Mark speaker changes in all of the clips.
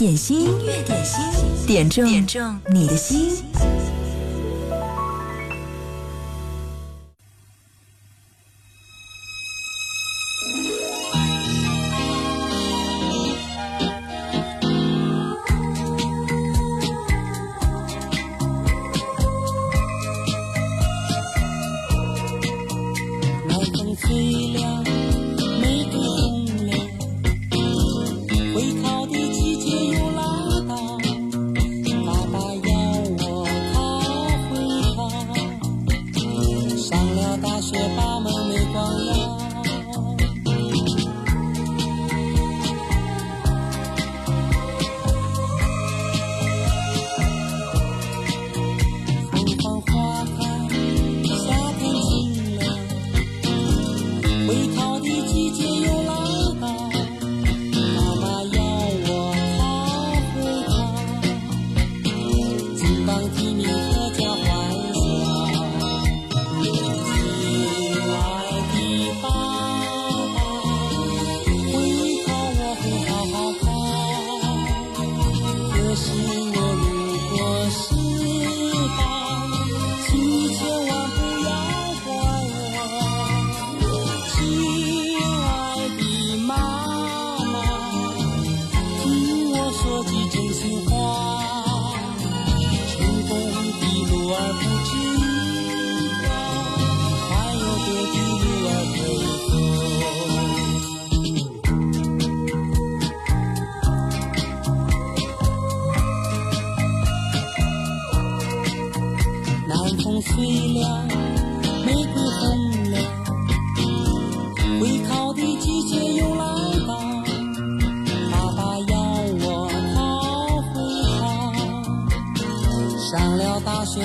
Speaker 1: 点心，音乐点心，点中点中你的心。
Speaker 2: 情话这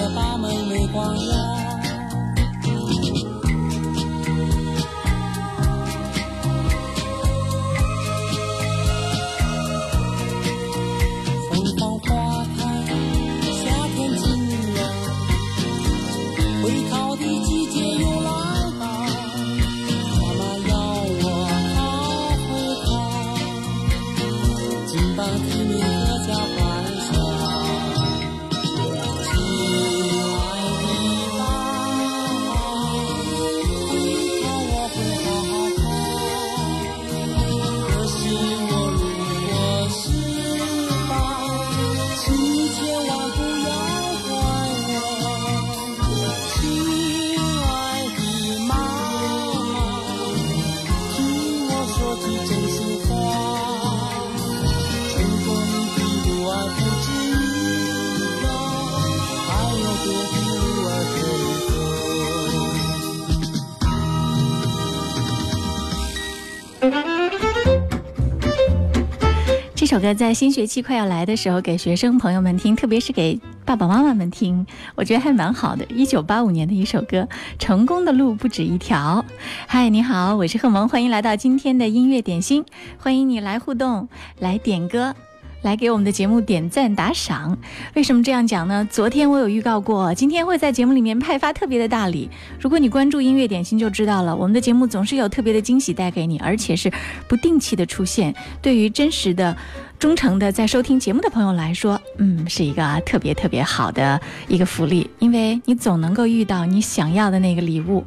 Speaker 2: 首歌在新学期快要来的时候，给学生朋友们听，特别是给爸爸妈妈们听，我觉得还蛮好的。一九八五年的一首歌，《成功的路不止一条》。嗨，你好，我是贺萌，欢迎来到今天的音乐点心，欢迎你来互动，来点歌。来给我们的节目点赞打赏，为什么这样讲呢？昨天我有预告过，今天会在节目里面派发特别的大礼。如果你关注音乐点心就知道了，我们的节目总是有特别的惊喜带给你，而且是不定期的出现。对于真实的、忠诚的在收听节目的朋友来说，嗯，是一个特别特别好的一个福利，因为你总能够遇到你想要的那个礼物。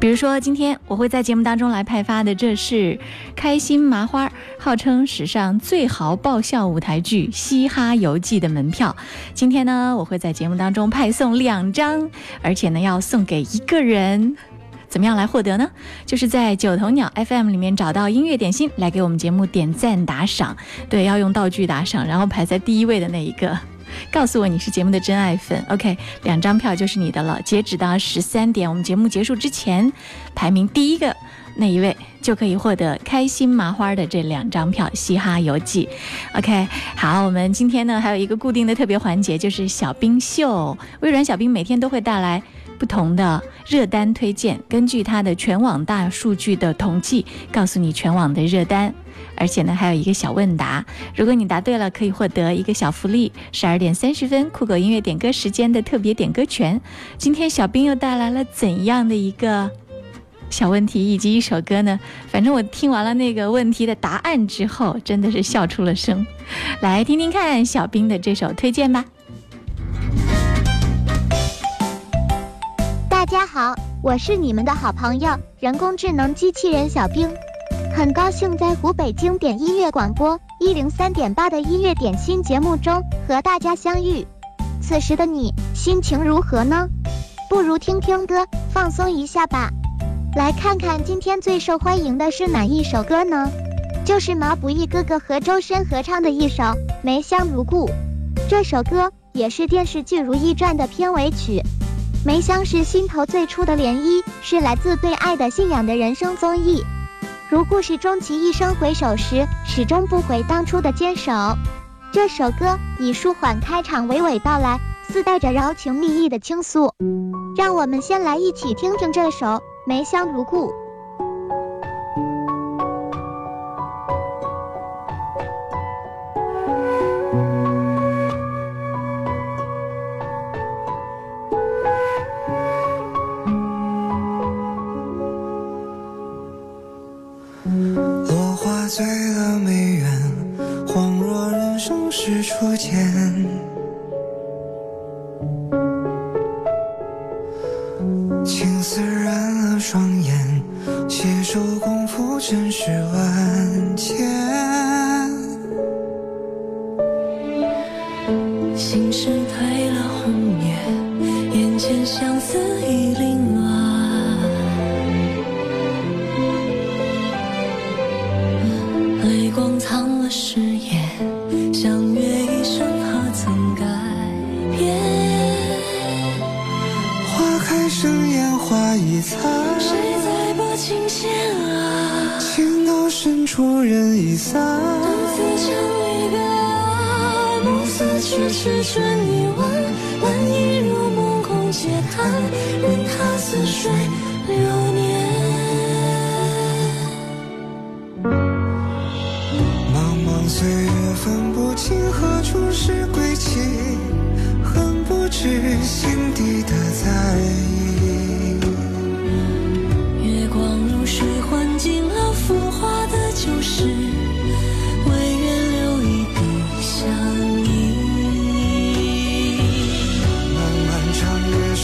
Speaker 2: 比如说，今天我会在节目当中来派发的，这是《开心麻花》，号称史上最豪爆笑舞台剧《嘻哈游记》的门票。今天呢，我会在节目当中派送两张，而且呢，要送给一个人。怎么样来获得呢？就是在九头鸟 FM 里面找到音乐点心，来给我们节目点赞打赏。对，要用道具打赏，然后排在第一位的那一个。告诉我你是节目的真爱粉，OK，两张票就是你的了。截止到十三点，我们节目结束之前，排名第一个那一位就可以获得开心麻花的这两张票《嘻哈游记》。OK，好，我们今天呢还有一个固定的特别环节，就是小冰秀。微软小冰每天都会带来不同的热单推荐，根据它的全网大数据的统计，告诉你全网的热单。而且呢，还有一个小问答，如果你答对了，可以获得一个小福利。十二点三十分，酷狗音乐点歌时间的特别点歌权。今天小兵又带来了怎样的一个小问题以及一首歌呢？反正我听完了那个问题的答案之后，真的是笑出了声。来听听看小兵的这首推荐吧。
Speaker 3: 大家好，我是你们的好朋友人工智能机器人小兵，很高兴在湖北经典音乐广播一零三点八的音乐点心节目中和大家相遇。此时的你心情如何呢？不如听听歌，放松一下吧。来看看今天最受欢迎的是哪一首歌呢？就是毛不易哥哥和周深合唱的一首《梅香如故》。这首歌也是电视剧《如懿传》的片尾曲。梅香是心头最初的涟漪，是来自对爱的信仰的人生综艺。如故事终其一生回首时，始终不悔当初的坚守。这首歌以舒缓开场，娓娓道来，似带着柔情蜜意的倾诉。让我们先来一起听听这首《梅香如故》。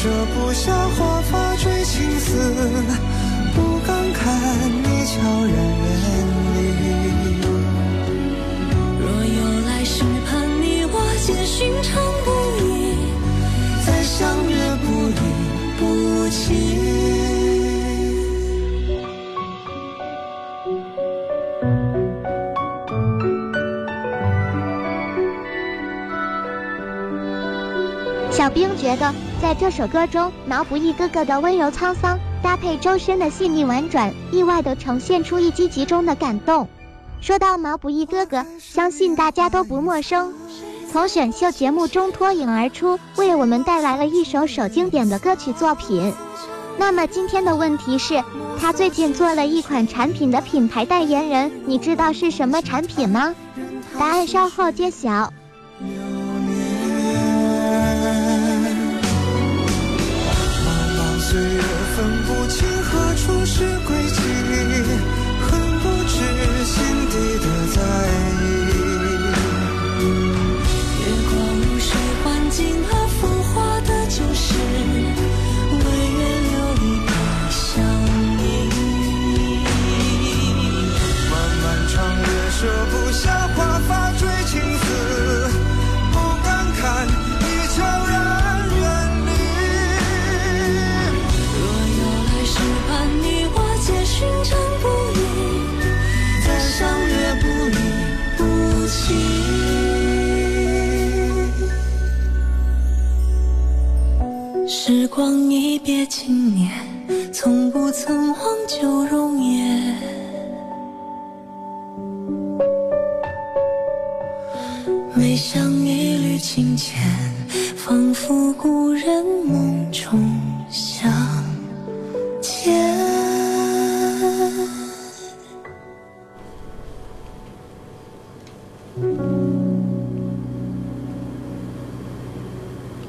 Speaker 3: 折不
Speaker 4: 下华发追青丝不敢看你悄然远离。
Speaker 3: 冰觉得，在这首歌中，毛不易哥哥的温柔沧桑，搭配周深的细腻婉转，意外的呈现出一击即中的感动。说到毛不易哥哥，相信大家都不陌生，从选秀节目中脱颖而出，为我们带来了一首首经典的歌曲作品。那么今天的问题是，他最近做了一款产品的品牌代言人，你知道是什么产品吗？答案稍后揭晓。
Speaker 4: 分不清何处是
Speaker 5: 归期，曾忘旧容颜。梅香一缕清浅，仿佛故人梦中相见。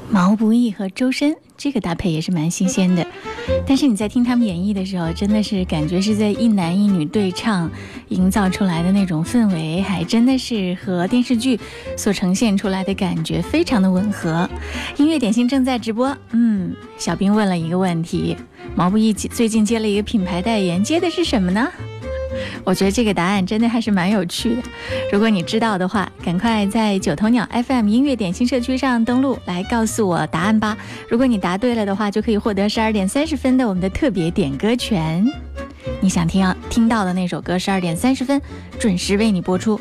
Speaker 2: 毛不易和周深这个搭配也是蛮新鲜的，但是你在听他们演绎的时候，真的是感觉是在一男一女对唱，营造出来的那种氛围，还真的是和电视剧所呈现出来的感觉非常的吻合。音乐点心正在直播，嗯，小兵问了一个问题：毛不易最近接了一个品牌代言，接的是什么呢？我觉得这个答案真的还是蛮有趣的。如果你知道的话，赶快在九头鸟 FM 音乐点心社区上登录来告诉我答案吧。如果你答对了的话，就可以获得十二点三十分的我们的特别点歌权。你想听听到的那首歌，十二点三十分准时为你播出。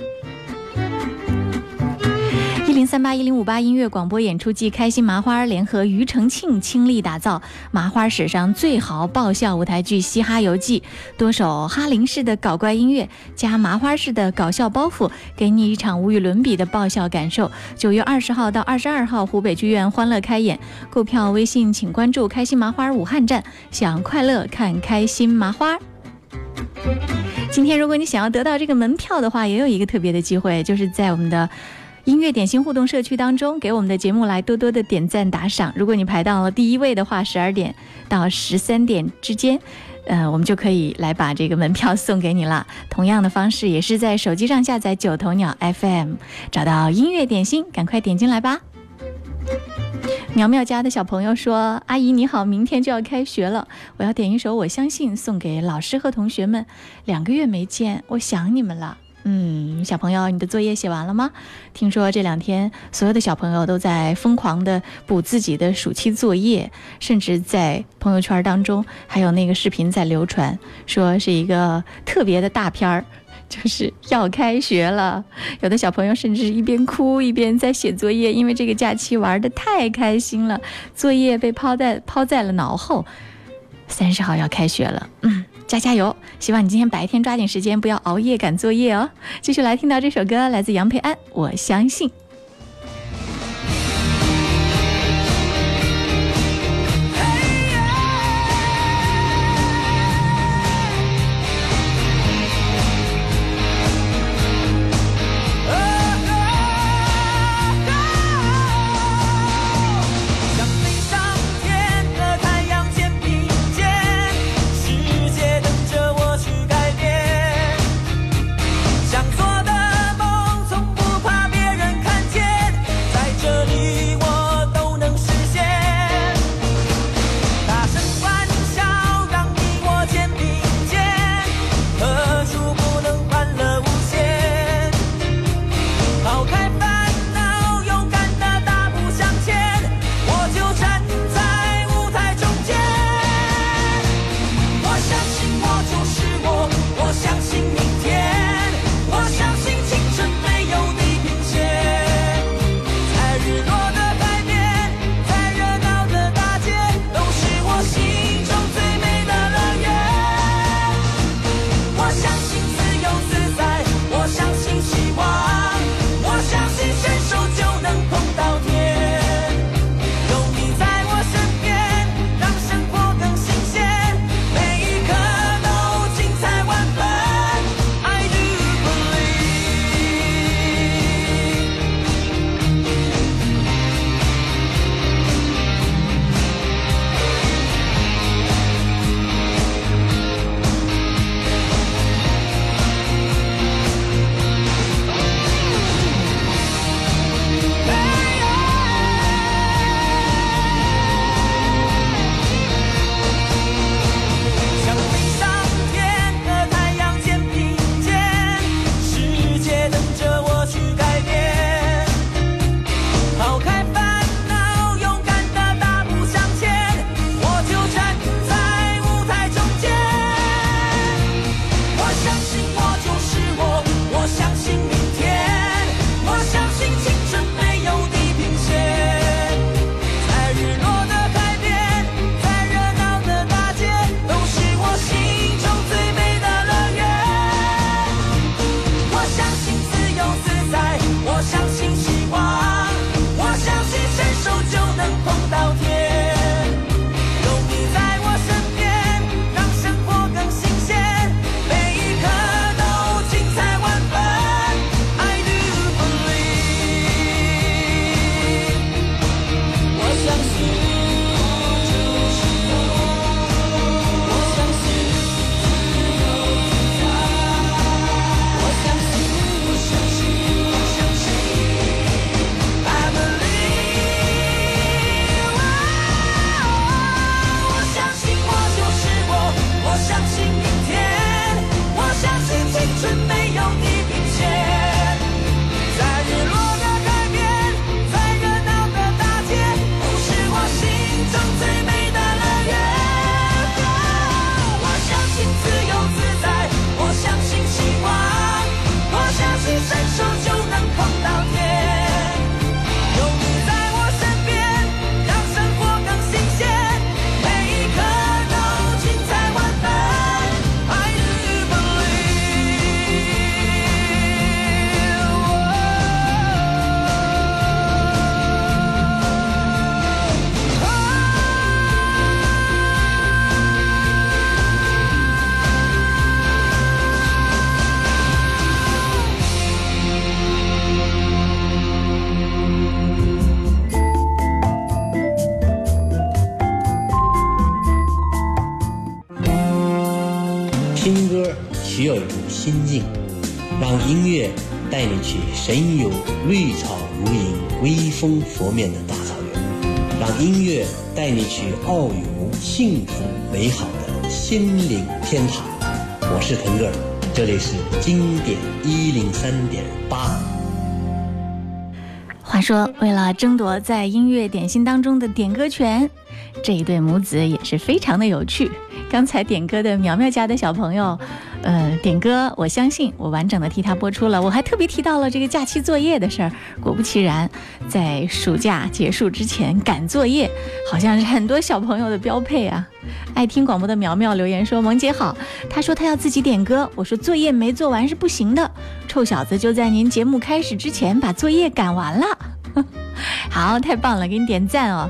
Speaker 2: 零三八一零五八音乐广播演出季，开心麻花联合庾澄庆倾力打造麻花史上最豪爆笑舞台剧《嘻哈游记》，多首哈林式的搞怪音乐加麻花式的搞笑包袱，给你一场无与伦比的爆笑感受。九月二十号到二十二号，湖北剧院欢乐开演，购票微信请关注“开心麻花武汉站”，想快乐看开心麻花。今天如果你想要得到这个门票的话，也有一个特别的机会，就是在我们的。音乐点心互动社区当中，给我们的节目来多多的点赞打赏。如果你排到了第一位的话，十二点到十三点之间，呃，我们就可以来把这个门票送给你了。同样的方式，也是在手机上下载九头鸟 FM，找到音乐点心，赶快点进来吧。苗苗家的小朋友说：“阿姨你好，明天就要开学了，我要点一首《我相信》送给老师和同学们。两个月没见，我想你们了。”嗯，小朋友，你的作业写完了吗？听说这两天所有的小朋友都在疯狂的补自己的暑期作业，甚至在朋友圈当中还有那个视频在流传，说是一个特别的大片儿，就是要开学了。有的小朋友甚至一边哭一边在写作业，因为这个假期玩的太开心了，作业被抛在抛在了脑后。三十号要开学了，嗯。加加油！希望你今天白天抓紧时间，不要熬夜赶作业哦。继续来听到这首歌，来自杨培安，《我相信》。
Speaker 6: 风拂面的大草原，让音乐带你去遨游幸福美好的心灵天堂。我是腾格尔，这里是经典一零三点八。
Speaker 2: 话说，为了争夺在音乐点心当中的点歌权，这一对母子也是非常的有趣。刚才点歌的苗苗家的小朋友，呃，点歌，我相信我完整的替他播出了。我还特别提到了这个假期作业的事儿。果不其然，在暑假结束之前赶作业，好像是很多小朋友的标配啊。爱听广播的苗苗留言说：“萌姐好。”她说她要自己点歌，我说作业没做完是不行的。臭小子就在您节目开始之前把作业赶完了。好，太棒了，给你点赞哦。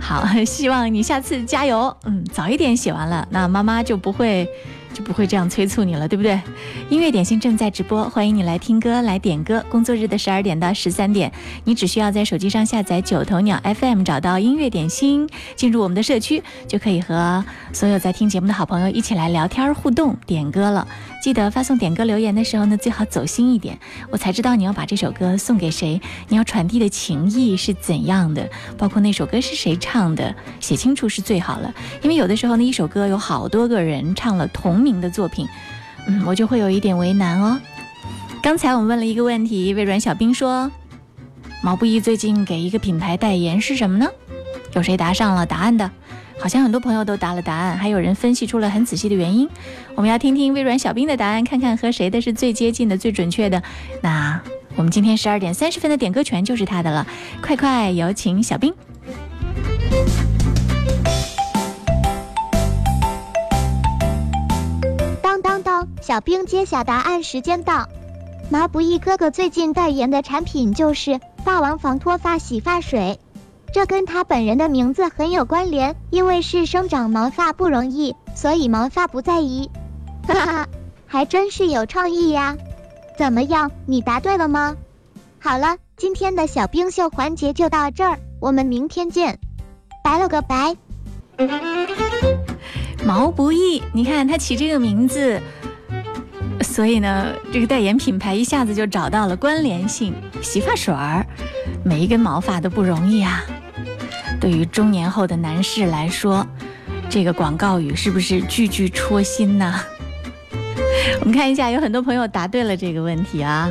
Speaker 2: 好，希望你下次加油。嗯，早一点写完了，那妈妈就不会。就不会这样催促你了，对不对？音乐点心正在直播，欢迎你来听歌、来点歌。工作日的十二点到十三点，你只需要在手机上下载九头鸟 FM，找到音乐点心，进入我们的社区，就可以和所有在听节目的好朋友一起来聊天互动、点歌了。记得发送点歌留言的时候呢，最好走心一点，我才知道你要把这首歌送给谁，你要传递的情谊是怎样的，包括那首歌是谁唱的，写清楚是最好了。因为有的时候呢，一首歌有好多个人唱了同。名的作品，嗯，我就会有一点为难哦。刚才我们问了一个问题，微软小兵说，毛不易最近给一个品牌代言是什么呢？有谁答上了答案的？好像很多朋友都答了答案，还有人分析出了很仔细的原因。我们要听听微软小冰的答案，看看和谁的是最接近的、最准确的。那我们今天十二点三十分的点歌权就是他的了，快快有请小兵。
Speaker 3: 小兵揭晓答案时间到，毛不易哥哥最近代言的产品就是霸王防脱发洗发水，这跟他本人的名字很有关联，因为是生长毛发不容易，所以毛发不在意。哈哈，还真是有创意呀！怎么样，你答对了吗？好了，今天的小冰秀环节就到这儿，我们明天见，拜了个拜。
Speaker 2: 毛不易，你看他起这个名字。所以呢，这个代言品牌一下子就找到了关联性。洗发水儿，每一根毛发都不容易啊。对于中年后的男士来说，这个广告语是不是句句戳心呢？我们看一下，有很多朋友答对了这个问题啊。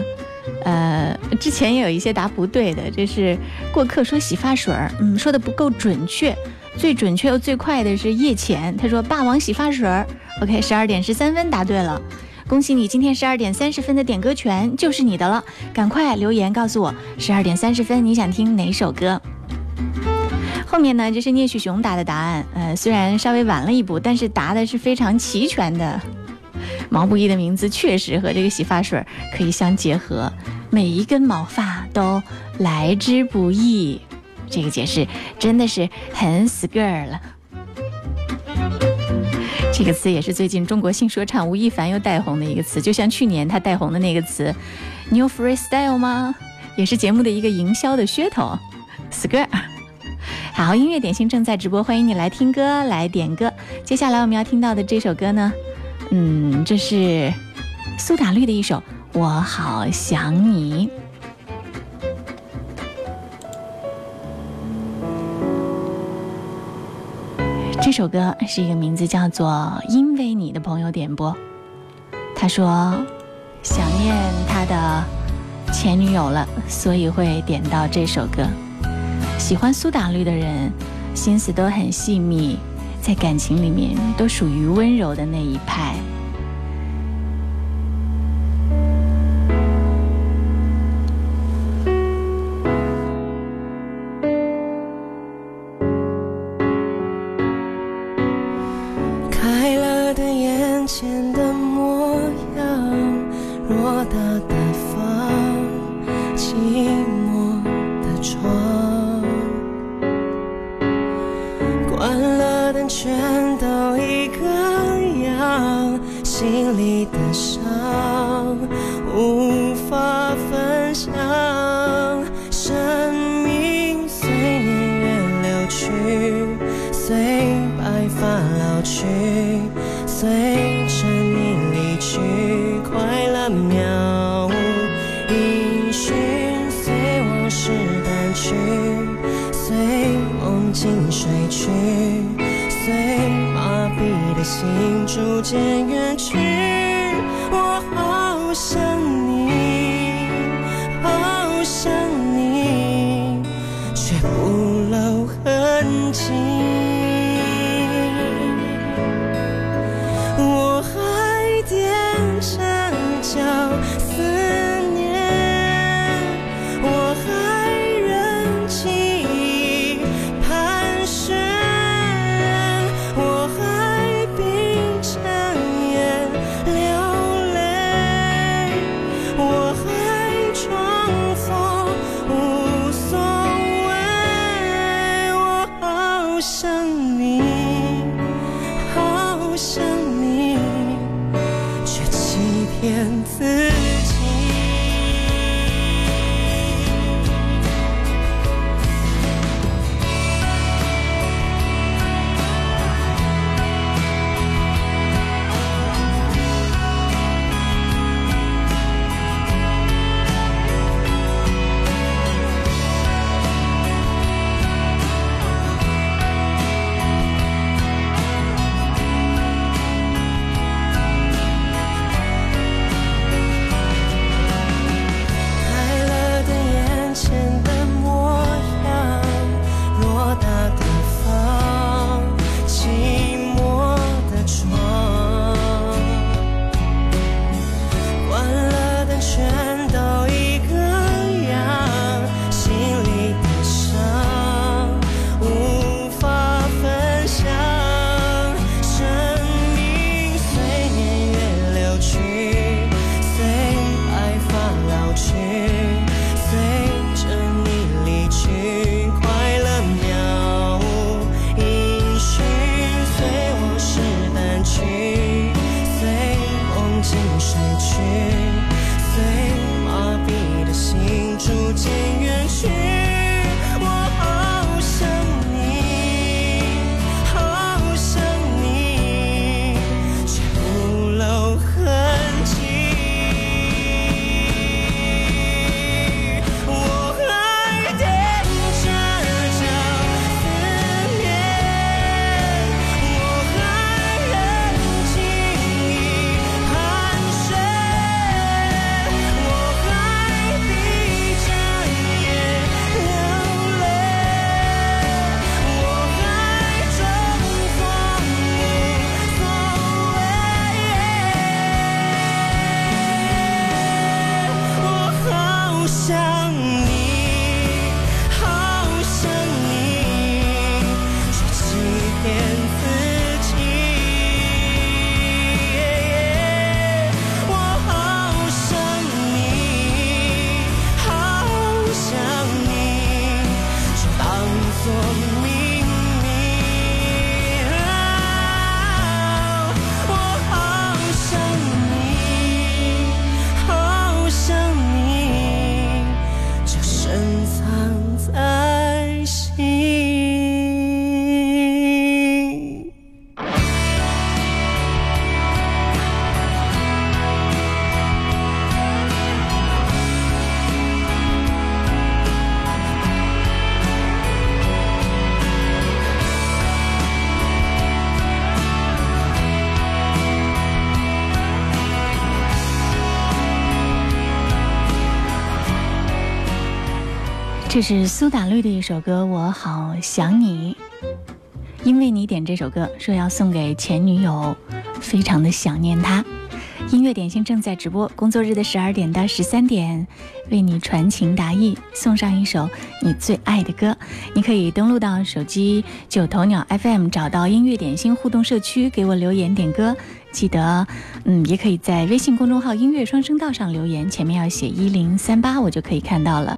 Speaker 2: 呃，之前也有一些答不对的。这是过客说洗发水儿，嗯，说的不够准确。最准确又最快的是叶浅，他说霸王洗发水儿。OK，十二点十三分答对了。恭喜你，今天十二点三十分的点歌权就是你的了，赶快留言告诉我，十二点三十分你想听哪首歌？后面呢，这是聂旭雄答的答案，呃，虽然稍微晚了一步，但是答的是非常齐全的。毛不易的名字确实和这个洗发水可以相结合，每一根毛发都来之不易，这个解释真的是很死个儿了。这个词也是最近中国新说唱吴亦凡又带红的一个词，就像去年他带红的那个词，New Freestyle 吗？也是节目的一个营销的噱头。Skr，好，音乐点心正在直播，欢迎你来听歌，来点歌。接下来我们要听到的这首歌呢，嗯，这是苏打绿的一首《我好想你》。这首歌是一个名字叫做《因为你》的朋友点播，他说想念他的前女友了，所以会点到这首歌。喜欢苏打绿的人，心思都很细腻，在感情里面都属于温柔的那一派。
Speaker 7: 随
Speaker 8: 往事淡去，随梦境睡去，随麻痹的心逐渐远去。我好想你，
Speaker 2: 这是苏打绿的一首歌《我好想你》，因为你点这首歌，说要送给前女友，非常的想念她。音乐点心正在直播，工作日的十二点到十三点，为你传情达意，送上一首你最爱的歌。你可以登录到手机九头鸟 FM，找到音乐点心互动社区，给我留言点歌。记得，嗯，也可以在微信公众号“音乐双声道”上留言，前面要写一零三八，我就可以看到了。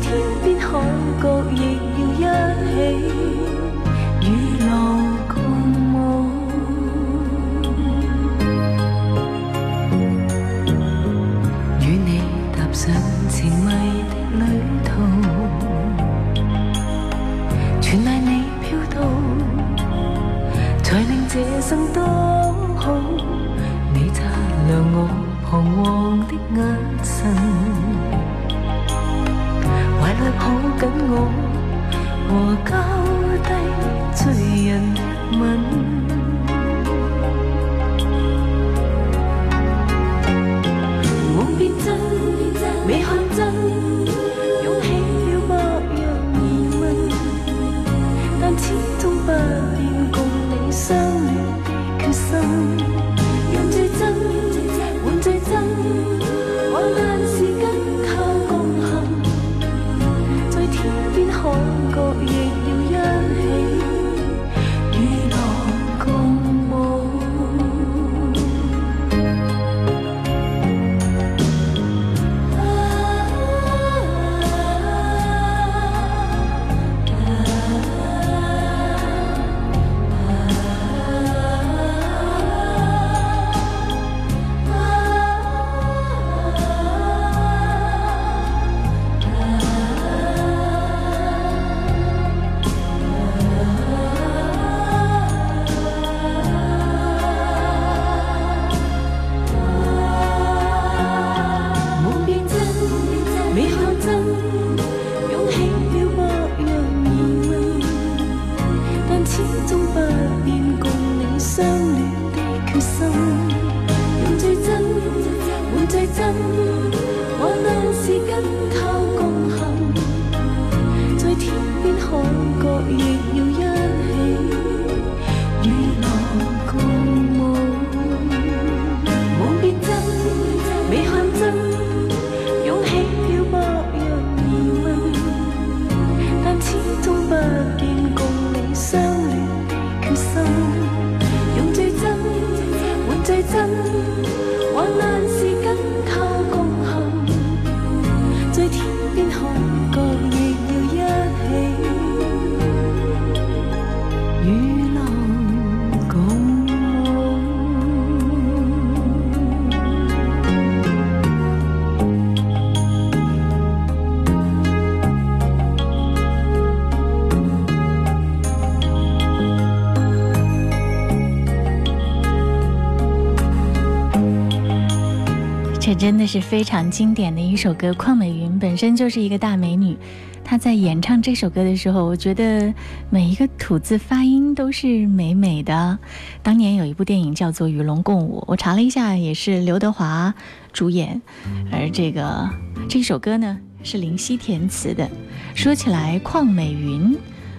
Speaker 7: 天邊海角亦要一起與樂共舞。與你踏上情迷的旅途，全賴你飄到，才令這生多好。你擦亮我彷徨的眼紧我，和交低醉人的吻。
Speaker 2: 是非常经典的一首歌。邝美云本身就是一个大美女，她在演唱这首歌的时候，我觉得每一个吐字发音都是美美的。当年有一部电影叫做《与龙共舞》，我查了一下，也是刘德华主演，而这个这首歌呢是林夕填词的。说起来，邝美云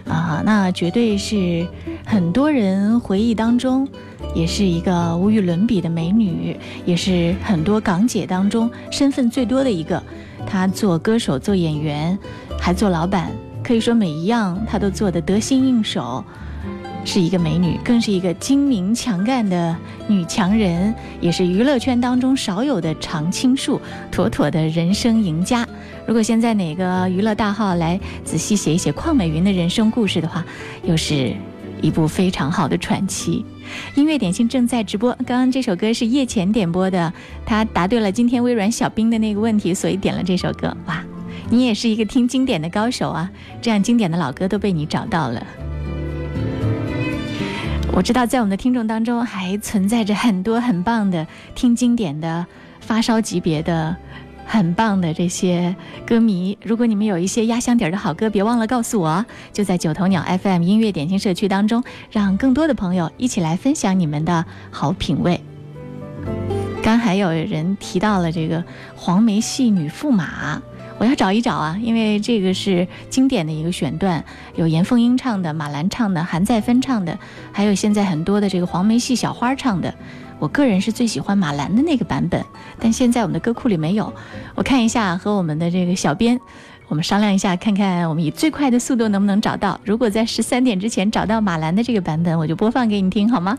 Speaker 2: 啊，那绝对是很多人回忆当中，也是一个无与伦比的美女，也是很多港姐当中身份最多的一个。她做歌手、做演员，还做老板，可以说每一样她都做得得心应手。是一个美女，更是一个精明强干的女强人，也是娱乐圈当中少有的常青树，妥妥的人生赢家。如果现在哪个娱乐大号来仔细写一写邝美云的人生故事的话，又是一部非常好的传奇。音乐点心正在直播，刚刚这首歌是叶前点播的，他答对了今天微软小冰的那个问题，所以点了这首歌。哇，你也是一个听经典的高手啊！这样经典的老歌都被你找到了。我知道，在我们的听众当中，还存在着很多很棒的听经典的发烧级别的很棒的这些歌迷。如果你们有一些压箱底儿的好歌，别忘了告诉我，就在九头鸟 FM 音乐点心社区当中，让更多的朋友一起来分享你们的好品味。刚还有人提到了这个黄梅戏女驸马，我要找一找啊，因为这个是经典的一个选段，有严凤英唱的，马兰唱的，韩再芬唱的，还有现在很多的这个黄梅戏小花唱的。我个人是最喜欢马兰的那个版本，但现在我们的歌库里没有。我看一下和我们的这个小编，我们商量一下，看看我们以最快的速度能不能找到。如果在十三点之前找到马兰的这个版本，我就播放给你听，好吗？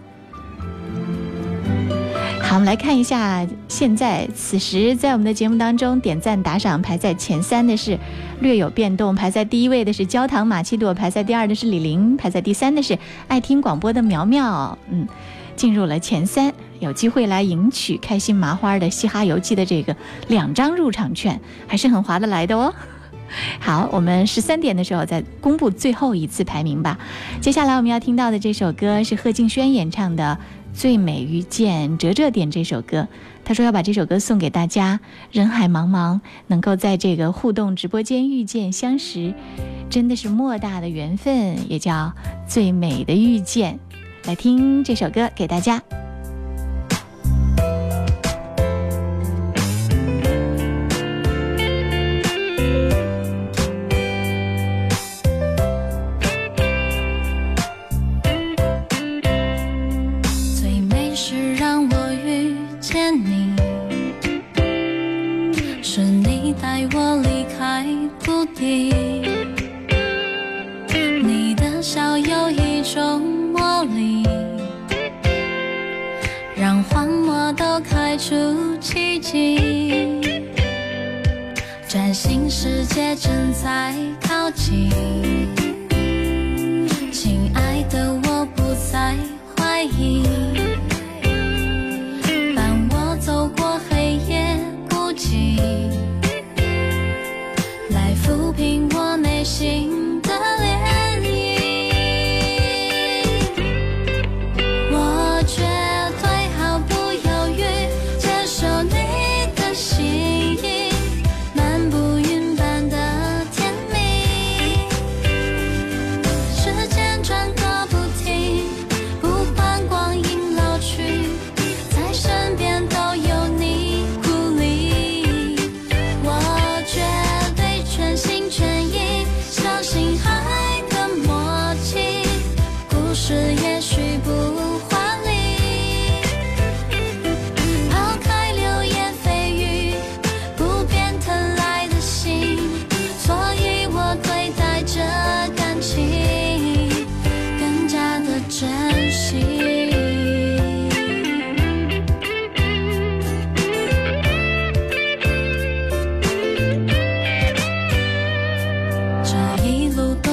Speaker 2: 好，我们来看一下，现在此时在我们的节目当中点赞打赏排在前三的是略有变动，排在第一位的是焦糖玛奇朵，排在第二的是李玲，排在第三的是爱听广播的苗苗，嗯，进入了前三，有机会来赢取开心麻花的《嘻哈游记》的这个两张入场券，还是很划得来的哦。好，我们十三点的时候再公布最后一次排名吧。接下来我们要听到的这首歌是贺敬轩演唱的。最美遇见，哲哲点这首歌，他说要把这首歌送给大家。人海茫茫，能够在这个互动直播间遇见相识，真的是莫大的缘分，也叫最美的遇见。来听这首歌，给大家。
Speaker 9: 出奇迹。崭新世界正在靠近，亲爱的，我不再怀疑。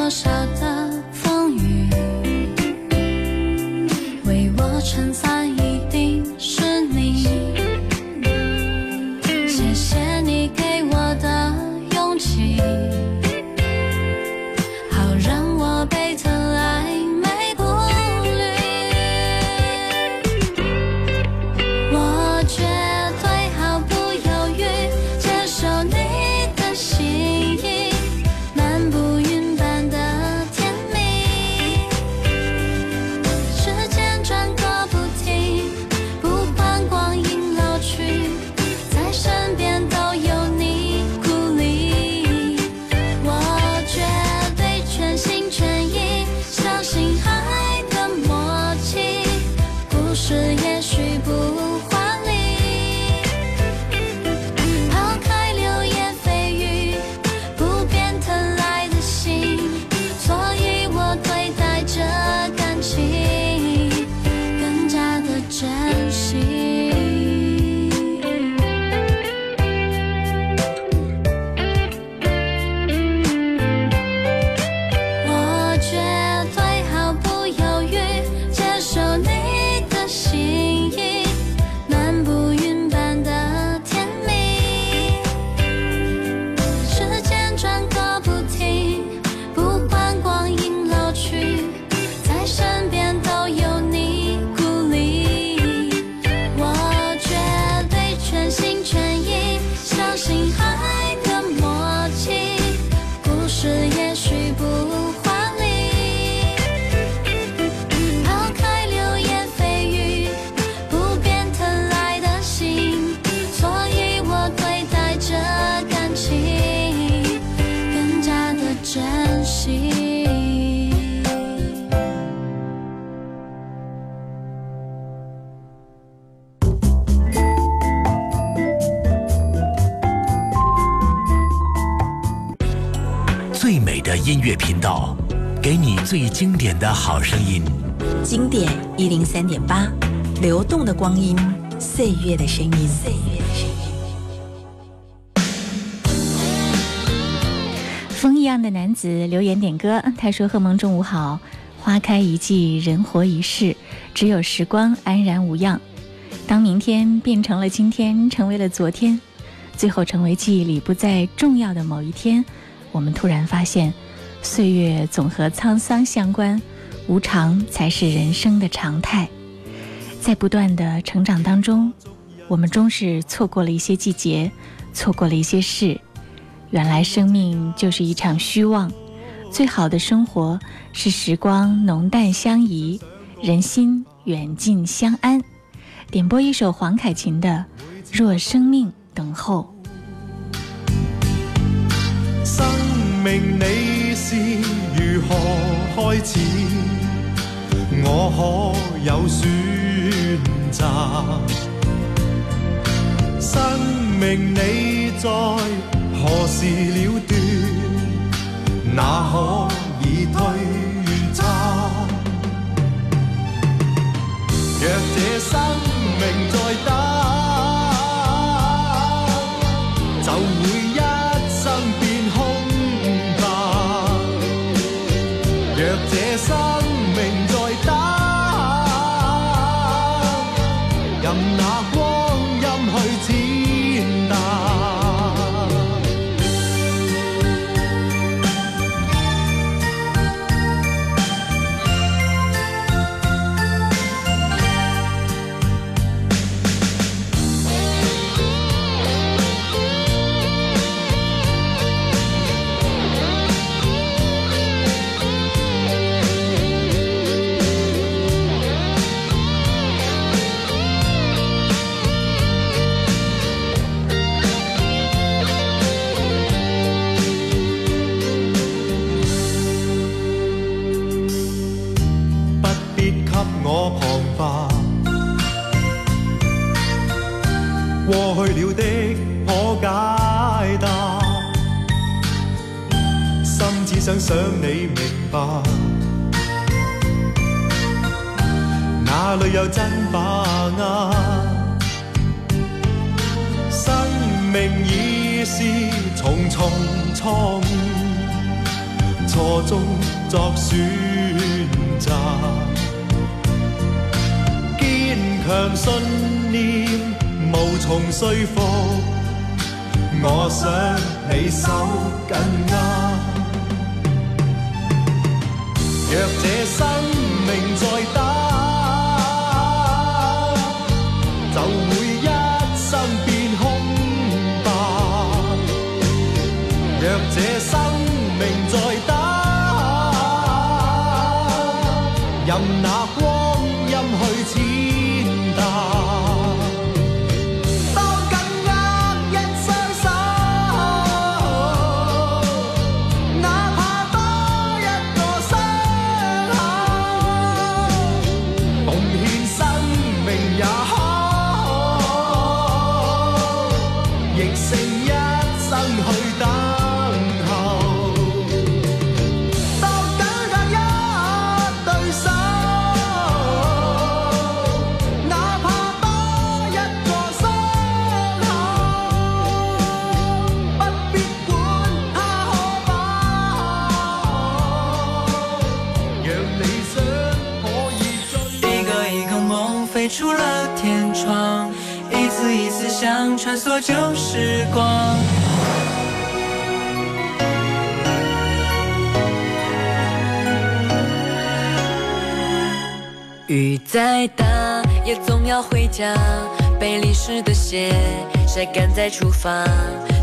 Speaker 9: 路多少的
Speaker 10: 经典的好声音。
Speaker 11: 经典一零三点八，流动的光阴，岁月的声音。岁月的声音。
Speaker 2: 风一样的男子留言点歌，他说：“贺蒙中午好，花开一季，人活一世，只有时光安然无恙。当明天变成了今天，成为了昨天，最后成为记忆里不再重要的某一天，我们突然发现，岁月总和沧桑相关，无常才是人生的常态。在不断的成长当中，我们终是错过了一些季节，错过了一些事。”原来生命就是一场虚妄，最好的生活是时光浓淡相宜，人心远近相安。点播一首黄凯芹的《若生命等候》。
Speaker 12: 生命你是如何開始？我可有選擇？生命你在何時了斷？哪可以推測？若這生命再等，就我旁白，過去了的可解答，心只想想你明白，哪裏有真把握？生命已是重重錯誤。錯中作選擇，強信念無從說服，我想你手緊握。若這生命再等，就會一生變空白。若這生命再等，任那想
Speaker 13: 穿梭舊時光。雨再大也总要回家，被淋湿的鞋晒干再出发，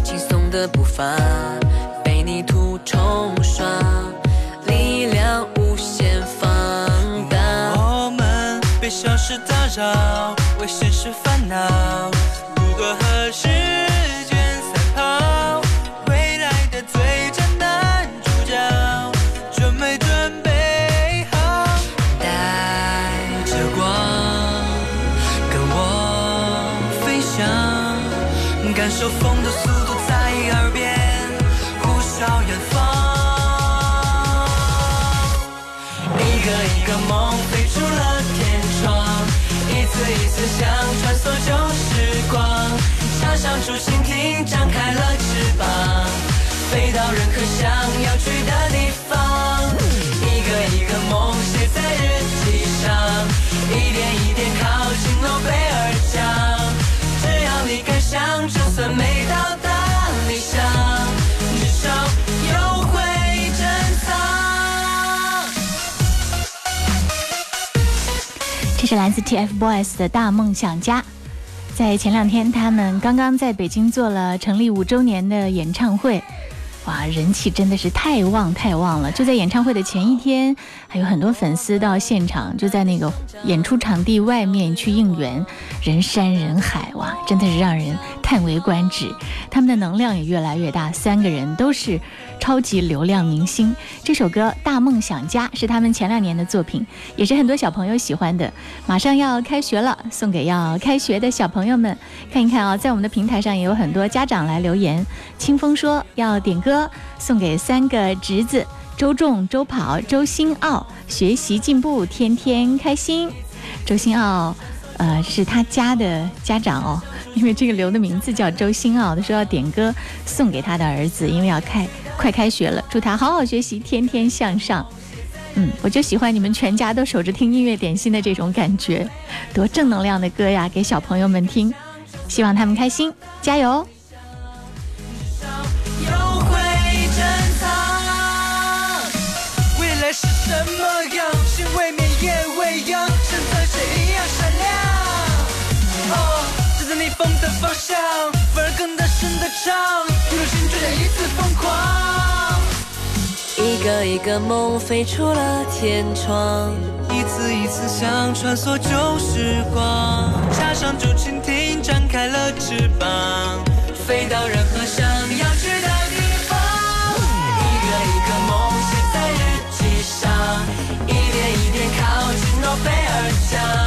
Speaker 13: 轻松的步伐被泥土冲刷，力量无限放大。我们被小事打擾，為現實煩惱，和时间赛跑？未来的最佳男主角，準沒準備好？带着光，跟我飞翔，感受风的速度在耳边呼啸远方。一个一个梦飞出了天窗，一次一次想穿梭旧，插上竹蜻蜓，张开了翅膀，飞到任何想要去的地方。一个一个梦写在日记上，一点一点靠近诺贝尔奖。只要你敢想，就算没到达理想，至少有会珍藏。
Speaker 2: 这是来自 TFBOYS 的大梦想家。在前两天，他们刚刚在北京做了成立五周年的演唱会，哇，人气真的是太旺太旺了！就在演唱会的前一天，还有很多粉丝到现场，就在那个演出场地外面去应援，人山人海，哇，真的是让人叹为观止。他们的能量也越来越大，三个人都是超级流量明星。这首歌《大梦想家》是他们前两年的作品，也是很多小朋友喜欢的。马上要开学了，送给要开学的小朋友们看一看啊、在我们的平台上也有很多家长来留言。清风说要点歌送给三个侄子周仲、周跑、周新奥，学习进步，天天开心。周新奥，呃，是他家的家长哦，因为这个留的名字叫周新奥，他说要点歌送给他的儿子，因为要开快开学了，祝他好好学习，天天向上。嗯，我就喜欢你们全家都守着听音乐点心的这种感觉，多正能量的歌呀，给小朋友们听，希望他们开心，加油！
Speaker 13: 未来是什么样？心未泯也未央，一个一个梦飞出了天窗，一次一次想穿梭旧时光，插上竹蜻蜓，张开了翅膀，飞到任何想要去的地方。一个一个梦写在日记上，一点一点靠近诺贝尔奖。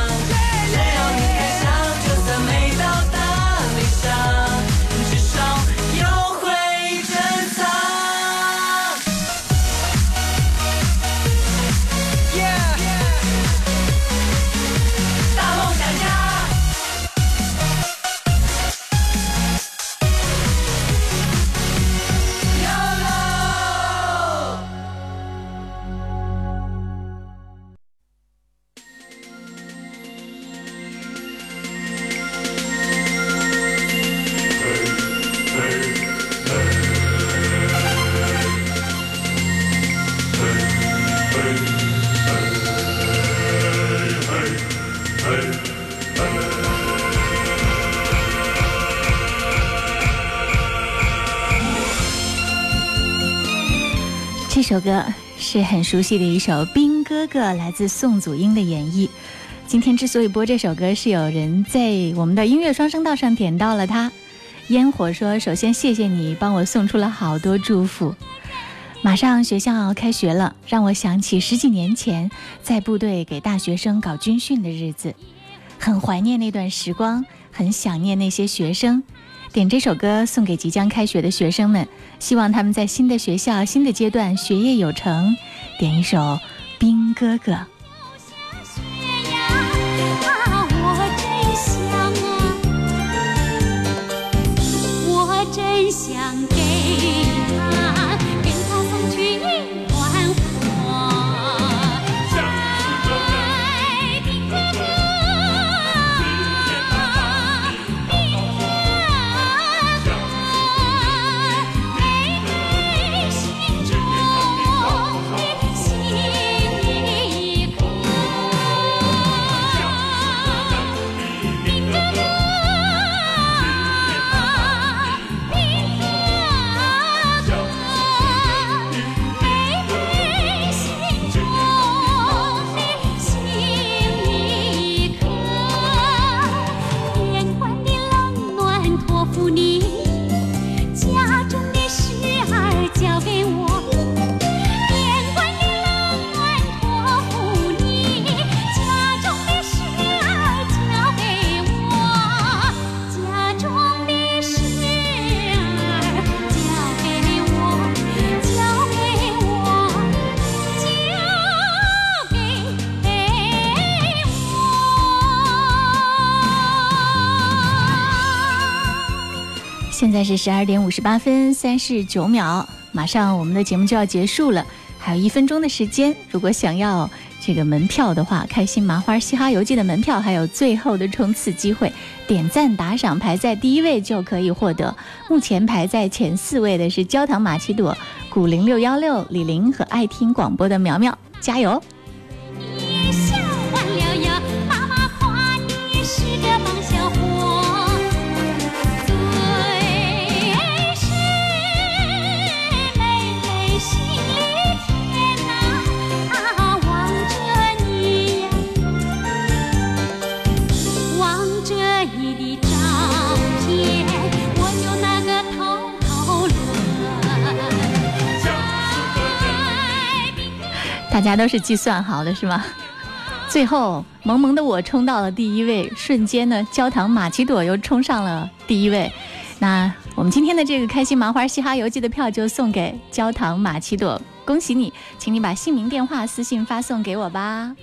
Speaker 2: 歌是很熟悉的一首《兵哥哥》，来自宋祖英的演绎。今天之所以播这首歌，是有人在我们的音乐双声道上点到了它。烟火说：“首先谢谢你帮我送出了好多祝福。马上学校开学了，让我想起十几年前在部队给大学生搞军训的日子，很怀念那段时光，很想念那些学生。点这首歌送给即将开学的学生们，希望他们在新的学校、新的阶段学业有成。点一首《兵哥哥》。现在是十二点五十八分三十九秒，马上我们的节目就要结束了，还有一分钟的时间。如果想要这个门票的话，开心麻花嘻哈游记的门票还有最后的冲刺机会，点赞打赏排在第一位就可以获得。目前排在前四位的是焦糖玛奇朵、古零六幺六、李玲和爱听广播的苗苗，加油！大家都是计算好的是吗？最后，萌萌的我冲到了第一位，瞬间呢，焦糖玛奇朵又冲上了第一位。那我们今天的这个开心麻花嘻哈游记的票就送给焦糖玛奇朵，恭喜你，请你把姓名、电话私信发送给我吧。